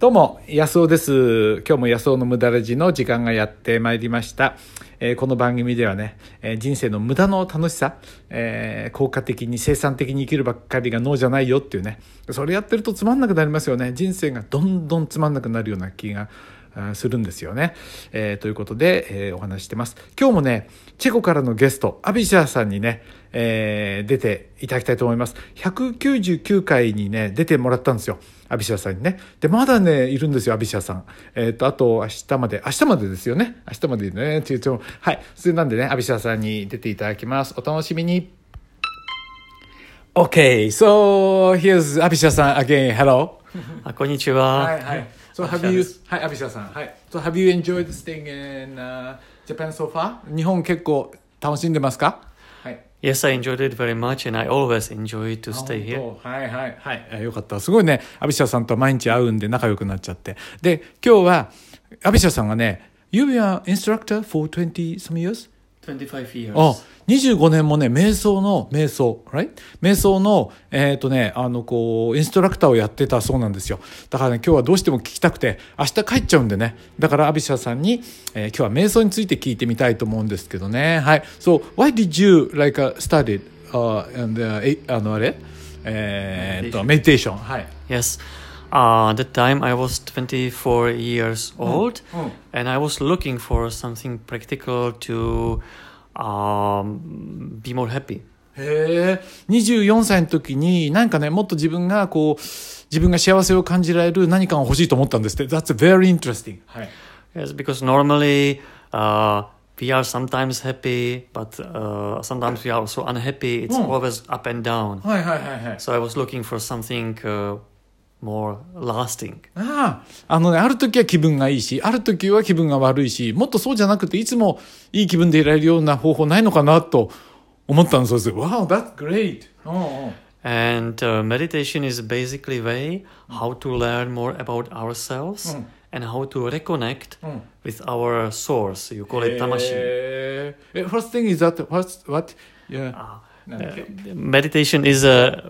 どうも、安尾です。今日も安尾の無駄レジの時間がやってまいりました。えーこの番組ではね、えー人生の無駄の楽しさ、えー効果的に生産的に生きるばっかりが脳じゃないよっていうね、それやってるとつまんなくなりますよね。人生がどんどんつまんなくなるような気がするんですよね。えーということで、えーお話ししてます。今日もね、チェコからのゲスト、アビシャーさんにね、えー出ていただきたいと思います。199回にね、出てもらったんですよ。アビシャーさんにね。で、まだね、いるんですよ、アビシャーさん。えっ、と、あと、明日まで、明日までですよね。明日までね、っていうと、はい。それなんでね、アビシャーさんに出ていただきます。お楽しみに。Okay, so here's アビシャーさん again. Hello. あこんにちは。はいはい。So have you はいアビシャさんはい So have you enjoyed staying in、uh, Japan so far? 日本結構楽しんでますか？はい。Yes, I enjoyed it very much, and I always enjoy to stay here. はいはいはい。えよかった。すごいねアビシャさんと毎日会うんで仲良くなっちゃって。で今日はアビシャさんがね You were instructor for 20 some years? 25 years. あ、25年もね、瞑想の、瞑想、right? 瞑想の、えっ、とね、あの、こう、インストラクターをやってたそうなんですよ。だからね、今日はどうしても聞きたくて、明日帰っちゃうんでね。だから、アビシャさんに、えー今日は瞑想について聞いてみたいと思うんですけどね。はい。So, why did you, like, uh, started, uh, and, uh, えあの、あれ？えーっと、メディテーション。はい。Yes. Uh, at that time, I was 24 years old, うん。 and I was looking for something practical to um, be more happy. へえ、24歳の時に、なんかね、もっと自分が、こう、自分が幸せを感じられる何かが欲しいと思ったんですって。That's very interesting. はい。 Yes, because normally uh, we are sometimes happy, but uh, sometimes we are also unhappy. It's Hmm. always up and down. はいはいはいはい。 So I was looking for something uh, more lasting. ああ、あのね、ある時は気分がいいし、ある時は気分が悪いし、もっとそうじゃなくて、いつもいい気分でいられるような方法ないのかなと思ったんです。Wow, that's great! うんうん And uh, meditation is basically way how to learn more about ourselves Mm. and how to reconnect うん。with our source. You call it ーえ First thing is that, what, what? Yeah. Ah, なんだっけ uh, meditation is a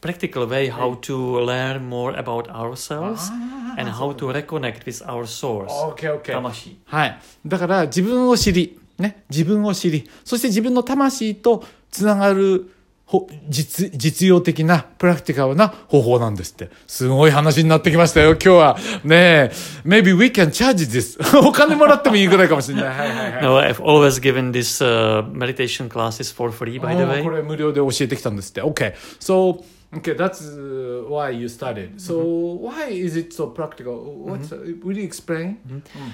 practical way how to learn more about ourselves and how to reconnect with our source. Okay, okay. Tamashi. はい。だから自分を知り、ね、自分を知り、そして自分の魂とつながるほ実実用的なプラクティカルな方法なんですって。すごい話になってきましたよ、今日は。ねえ、maybe we can charge this. お金もらってもいいぐらいかもしれない。はいはいはい。No, I've always given this uh, meditation classes for free, by the way. これ無料で教えてきたんですって。OK. So, Okay, that's uh, why you studied. So mm-hmm. why is it so practical? What's mm-hmm. uh, will you explain? Mm-hmm. Mm.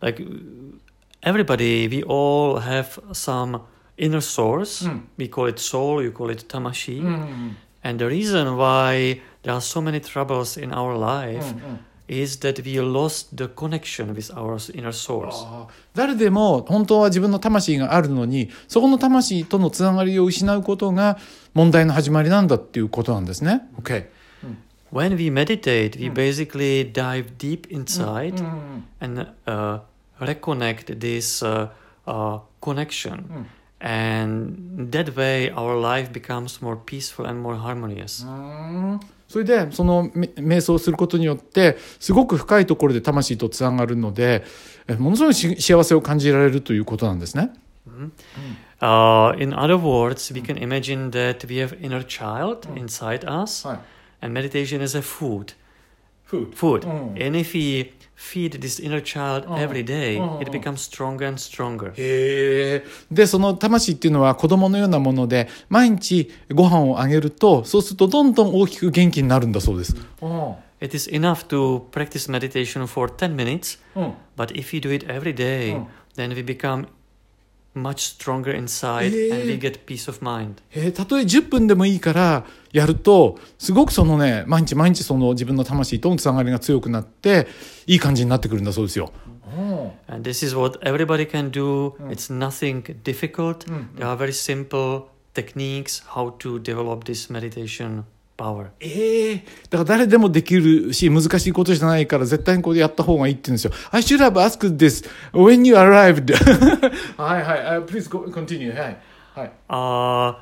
Like uh, everybody, we all have some inner source. Mm. We call it soul. You call it tamashi. Mm-hmm. And the reason why there are so many troubles in our life mm-hmm is that we lost the connection with our inner source あー誰でも本当は自分の魂があるのにそこの魂とのつながりを失うことが問題の始まりなんだっていうことなんですね。OK。 when we meditate we basically dive deep inside うん and uh, reconnect this uh, uh, connection and that way our life becomes more peaceful and more harmonious うん それでそのめ瞑想をすることによってすごく深いところで魂とつながるのでえものすごいし幸せを感じられるということなんですね。Uh, in other words, we can imagine that we have inner child inside us, はい。and meditation is a food. Food. Food. Mm. And if we feed this inner child Mm. every day, Mm, it mm. becomes stronger and stronger. で、その魂っていうのは子供のようなもので、毎日ご飯をあげると、そうするとどんどん大きく元気になるんだそうです。うん。It is enough to practice meditation for 10 minutes, うん。but if we do it every day, Mm. then we become much stronger inside and we Eh. get peace of mind. えーたとえ10分でもいいからやるとすごくそのね毎日毎日その自分の魂とのつながりが強くなっていい感じになってくるんだそうですよ。And this is what everybody can do. Mm. It's nothing difficult. Mm, There are very simple techniques how to develop this meditation power. ええだから誰でもできるし難しいことじゃないから絶対にこれやった方がいいって言うんですよ。I should have asked this when you arrived. はいはい、uh, please go, continue. はい。はい。Uh,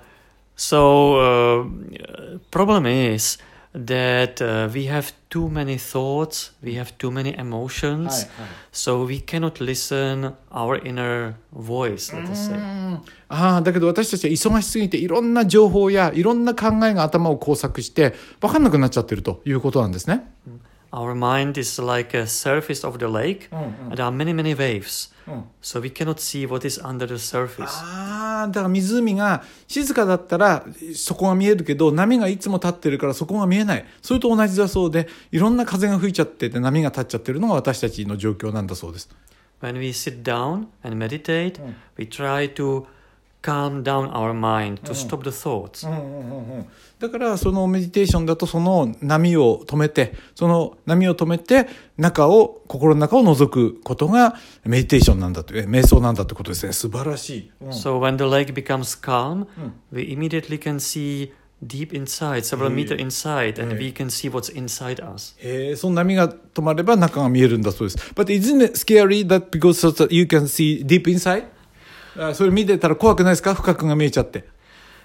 so uh, problem is that uh, we have too many thoughts, we have too many emotions, はいはい so we cannot listen our inner voice, let us say. ああだけど私たちは忙しすぎていろんな情報やいろんな考えが頭を工作して分かんなくなっちゃってるということなんですね。 Our mind is like a surface of the lake, and there are many, many waves, うん so we cannot see what is under the surface. ああ だから湖が静かだったらそこが見えるけど波がいつも立ってるからそこが見えないそれと同じだそうでいろんな風が吹いちゃってて波が立っちゃってるのが私たちの状況なんだそうです。When we sit down and meditate, we try to calm down our mind, to stop the thoughts. だからそのメディテーションだとその波を止めてその波を止めて中を心の中を覗くことがメディテーションなんだとえ瞑想なんだってことですね素晴らしい、うん So when the lake becomes calm, we immediately can see deep inside, several meter inside, and we can see what's inside us. へえその波が止まれば中が見えるんだそうです But isn't it scary that because you can see deep inside? あそれ見てたら怖くないですか深くが見えちゃって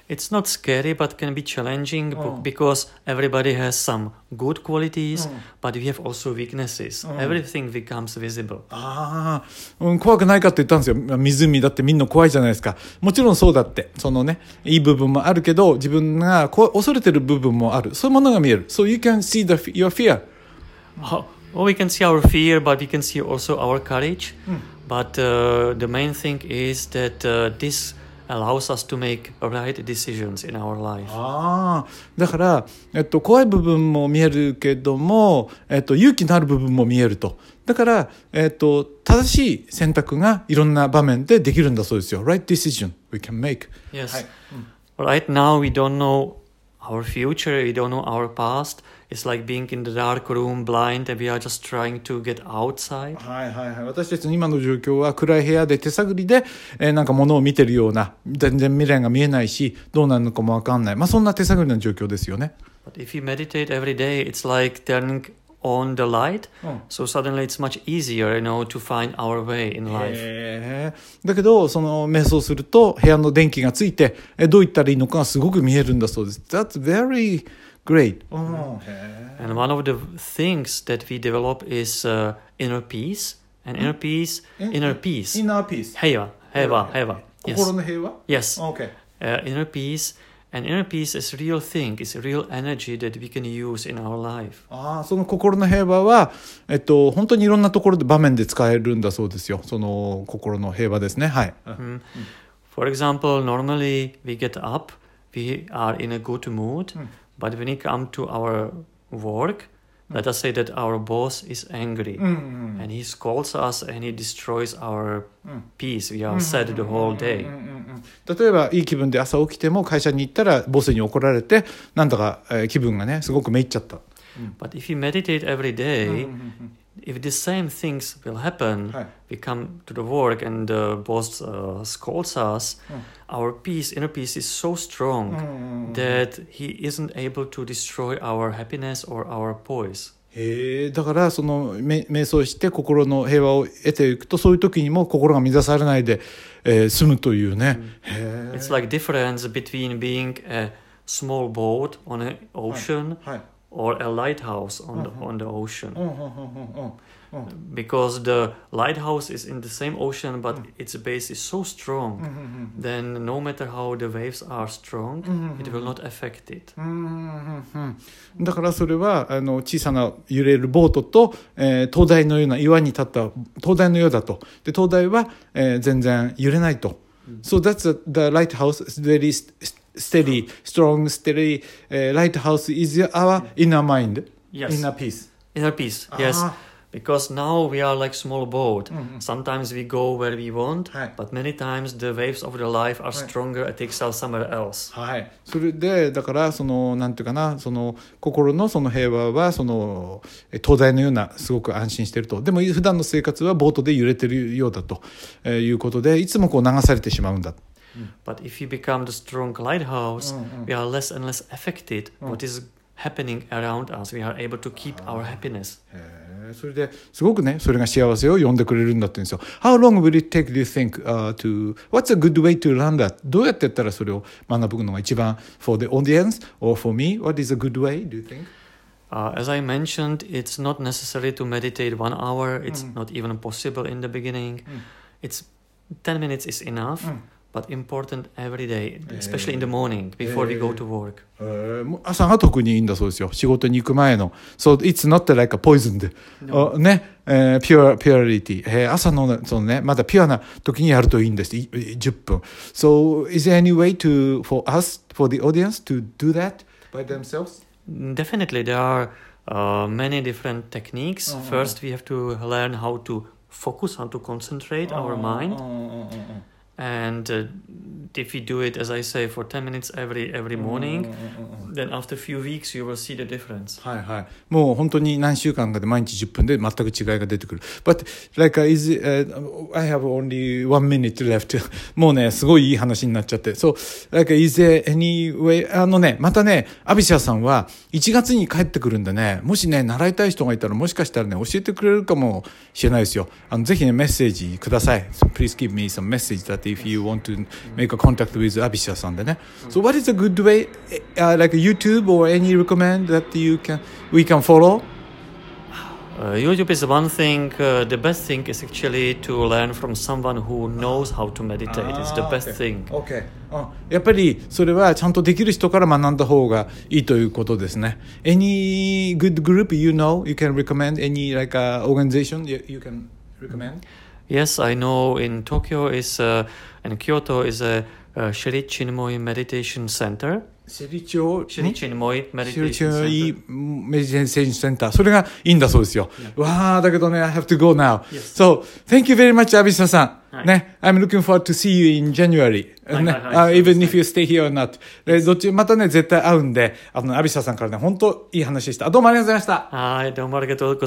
It's not scary, but can be challenging because everybody has some good qualities, but we have also weaknesses. Everything becomes visible. ああ、うん、怖くないかって言ったんですよ。湖だってみんな怖いじゃないですか。もちろんそうだって。そのね、いい部分もあるけど、自分がこ恐れてる部分もある。そういうものが見える。So you can see the, your fear. Well, we can see our fear, but we can see also our courage. But uh, the main thing is that uh, this allows us to make right decisions in our life. ああ、だから、えっと、怖い部分も見えるけども、えっと、勇気のある部分も見えると。だから、えっと、正しい選択がいろんな場面でできるんだそうですよ。right decision we can make. Yes. Right now, we don't know our future, we don't know our past. It's like being in the dark room, blind, and we are just trying to get outside. はいはいはい。私たちの今の状況は暗い部屋で手探りで、えーなんか物を見てるような、全然未来が見えないし、どうなるのかもわかんない。まあそんな手探りな状況ですよね。But if you meditate every day, it's like turning on the light. Mm. So suddenly it's much easier, you know, to find our way in life. だけど、その瞑想すると部屋の電気がついて、えーどう言ったらいいのかがすごく見えるんだそうです。That's very great. へ And one of the things that we develop is uh, inner peace. And inner peace, In- inner peace. Inner peace. 平和、平和、平和。心 Yes. の平和 Yes. ?OK。Uh, inner peace. And inner peace is a real thing. It's a real energy that we can use in our life. ああ、その心の平和は、えっと、本当にいろんなところで場面で使えるんだそうですよ。その心の平和ですね。はい。 Mm. For example, normally we get up, we are in a good mood, but when we come to our work, let us say that our boss is angry and he scolds us and he destroys our peace. We are sad the whole day. 例えばいい気分で朝起きても会社に行ったらボスに怒られてなんだか、えー気分がねすごくめいっちゃった、But if you meditate every day, if the same things will happen, はい we come to the work and the boss uh, scolds us, our peace, inner peace is so strong that he isn't able to destroy our happiness or our poise. へえだからそのめ瞑想して心の平和を得ていくとそういう時にも心が乱されないで、えー済むというね、へえ It's like difference between being a small boat on an ocean はい、 or a lighthouse on the, on the ocean. Because the lighthouse is in the same ocean, but its base is so strong, then no matter how the waves are strong, it will not affect it. だからそれはあの小さな揺れるボートと、えー灯台のような岩に立った灯台のようだとで灯台は、えー全然揺れないと、So that's the, lighthouse is very steady strong steady、uh, lighthouse is our inner mind Yes. inner peace Inner peace, yes. Ah. Because now we are like small boat. Mhm. Sometimes we go where we want, but many times the waves of the life are stronger and takes us somewhere else. はい、それでだからそのなんていうかなその心のその平和はそのえ灯台のようなすごく安心してるとでも普段の生活はボートで揺れてるようだとえーいうことでいつもこう流されてしまうんだ But if you become the strong lighthouse, Mm, mm. we are less and less affected Mm. what is happening around us. We are able to keep our happiness. へーそれですごくねそれが幸せを呼んでくれるんだって言うんですよ How long will it take do you think、uh, to What's a good way to learn that どうやってやったらそれを学ぶのが一番 for the audience or for me What is a good way do you think Uh, as I mentioned, it's not necessary to meditate one hour. It's Mm. not even possible in the beginning. Mm. It's 10 minutes is enough, うん but important every day, eh. especially in the morning before we go eh. to work. Eh, so it's not like a poisoned、no. ね、えー、pure purity、えー。朝のそのね、まだピュアな時にやるといいんです。10分。So is there any way to for us for the audience to do that by themselves? Definitely, there are uh, many different techniques. Uh-huh. First, we have to learn how to focus, how to concentrate uh-huh. our mind. Uh-huh and uh, if we do it, as I say, for 10 minutes every every morning, then after few weeks you will see the difference. はいはい。もう本当に何週間かで毎日10分で全く違いが出てくる。But, like, uh, is, uh, I have only one minute left. もうね、すごいいい話になっちゃって。So, like, is there any way, あのね、またね、アビシャさんは1月に帰ってくるんでね、もしね、習いたい人がいたらもしかしたらね、教えてくれるかもしれないですよ。あの、ぜひね、メッセージください。So, please give me some message that if you want to make a contact with アビシャさんでね。So, what is a good way, uh, like YouTube or any recommend that you can, we can follow? Uh, YouTube is one thing. Uh, the best thing is actually to learn from someone who knows how to meditate. it's the best thing. Okay. うんやっぱりそれはちゃんとできる人から学んだ方がいいということですね。Any good group you know you can recommend? Any like uh, organization you, you can recommend? Yes, I know in Tokyo is uh, and Kyoto is a, uh Shri Chinmoy Meditation Center. シェリチョ Center. メディテーションセンター。それがいいんだそうですよ。わあ、だけどね、I have to go now. Yes. So, thank you very much, アビサさん。はいね、I'm looking forward to see you in January. ね、はいはいはいあ even if you stay here or not. でどっち、またね、絶対会うんで、あの、アビサさんからね、本当いい話でした。どうもありがとうございました。はい、どうもありがとうございました。